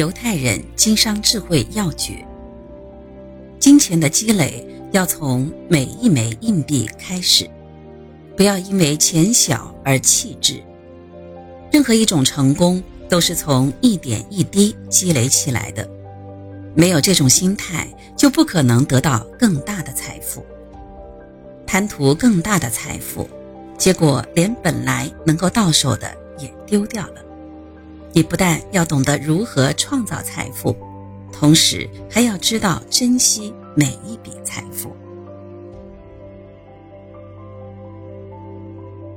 犹太人经商智慧要诀：金钱的积累要从每一枚硬币开始，不要因为钱小而弃之。任何一种成功都是从一点一滴积累起来的，没有这种心态，就不可能得到更大的财富。贪图更大的财富，结果连本来能够到手的也丢掉了。你不但要懂得如何创造财富，同时还要知道珍惜每一笔财富。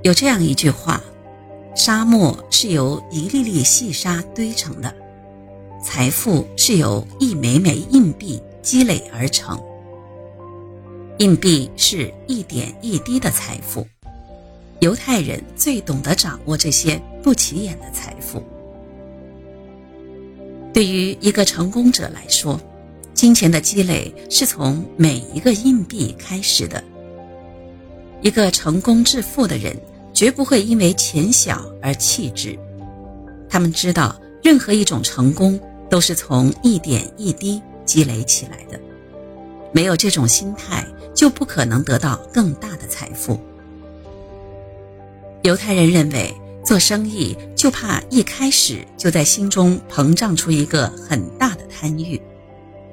有这样一句话：“沙漠是由一粒粒细沙堆成的，财富是由一枚枚硬币积累而成。硬币是一点一滴的财富，犹太人最懂得掌握这些不起眼的财富。”对于一个成功者来说，金钱的积累是从每一个硬币开始的。一个成功致富的人绝不会因为钱小而弃之，他们知道任何一种成功都是从一点一滴积累起来的。没有这种心态，就不可能得到更大的财富。犹太人认为。做生意就怕一开始就在心中膨胀出一个很大的贪欲，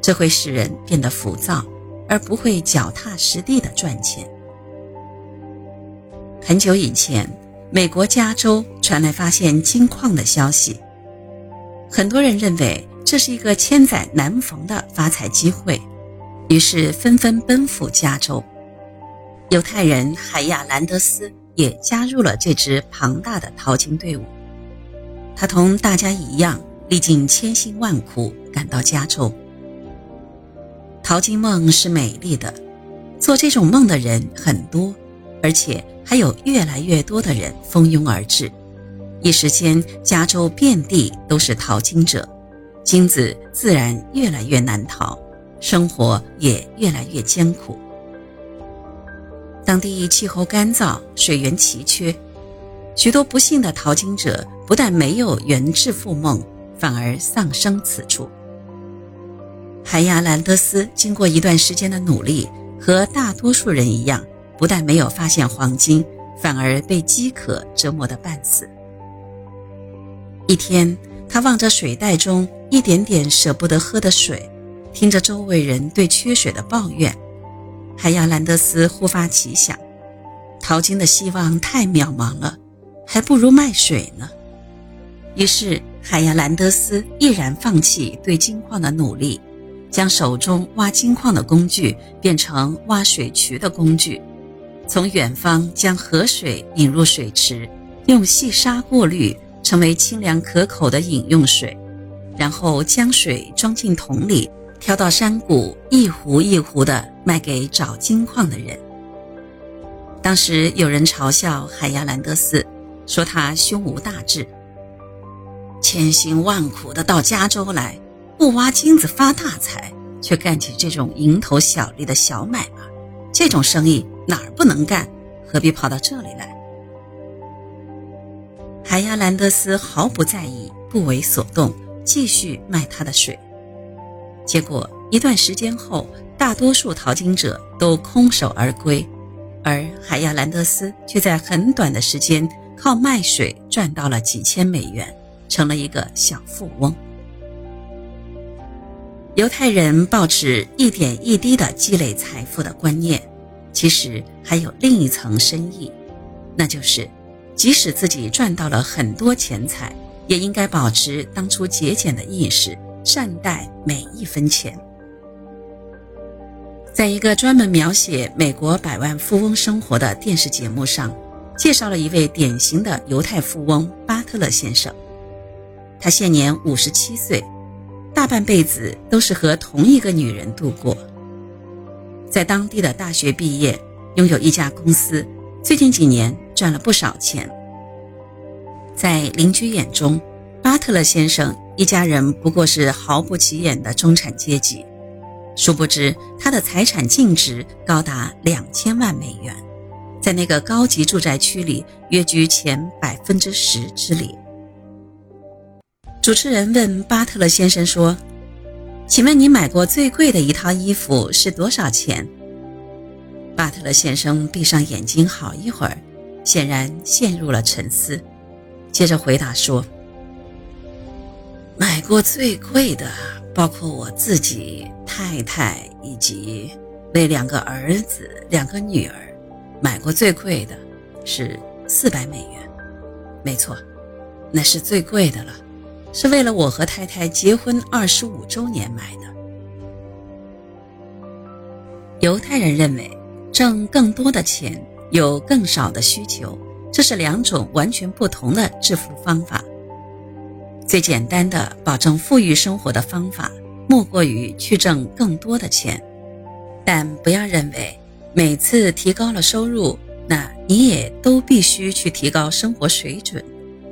这会使人变得浮躁，而不会脚踏实地的赚钱。很久以前，美国加州传来发现金矿的消息，很多人认为这是一个千载难逢的发财机会，于是纷纷奔赴加州。犹太人海亚兰德斯。也加入了这支庞大的淘金队伍。他同大家一样，历尽千辛万苦赶到加州。淘金梦是美丽的，做这种梦的人很多，而且还有越来越多的人蜂拥而至。一时间，加州遍地都是淘金者，金子自然越来越难淘，生活也越来越艰苦。当地气候干燥，水源奇缺，许多不幸的淘金者不但没有圆致富梦，反而丧生此处。海亚兰德斯经过一段时间的努力，和大多数人一样，不但没有发现黄金，反而被饥渴折磨得半死。一天，他望着水袋中一点点舍不得喝的水，听着周围人对缺水的抱怨。海亚兰德斯忽发奇想，淘金的希望太渺茫了，还不如卖水呢。于是，海亚兰德斯毅然放弃对金矿的努力，将手中挖金矿的工具变成挖水渠的工具，从远方将河水引入水池，用细沙过滤，成为清凉可口的饮用水，然后将水装进桶里。挑到山谷，一壶一壶的卖给找金矿的人。当时有人嘲笑海亚兰德斯，说他胸无大志，千辛万苦的到加州来，不挖金子发大财，却干起这种蝇头小利的小买卖，这种生意哪儿不能干？何必跑到这里来？海亚兰德斯毫不在意，不为所动，继续卖他的水。结果一段时间后，大多数淘金者都空手而归，而海亚兰德斯却在很短的时间靠卖水赚到了几千美元，成了一个小富翁。犹太人抱持一点一滴的积累财富的观念，其实还有另一层深意，那就是，即使自己赚到了很多钱财，也应该保持当初节俭的意识。善待每一分钱。在一个专门描写美国百万富翁生活的电视节目上，介绍了一位典型的犹太富翁巴特勒先生。他现年五十七岁，大半辈子都是和同一个女人度过。在当地的大学毕业，拥有一家公司，最近几年赚了不少钱。在邻居眼中，巴特勒先生。一家人不过是毫不起眼的中产阶级，殊不知他的财产净值高达两千万美元，在那个高级住宅区里约居前百分之十之列。主持人问巴特勒先生说：“请问你买过最贵的一套衣服是多少钱？”巴特勒先生闭上眼睛好一会儿，显然陷入了沉思，接着回答说：“买过最贵的，包括我自己、太太以及为两个儿子、两个女儿，买过最贵的是四百美元。没错，那是最贵的了，是为了我和太太结婚二十五周年买的。”犹太人认为。挣更多的钱，有更少的需求，这是两种完全不同的致富方法。最简单的保证富裕生活的方法，莫过于去挣更多的钱。但不要认为每次提高了收入，那你也都必须去提高生活水准，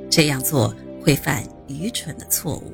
这样做会犯愚蠢的错误。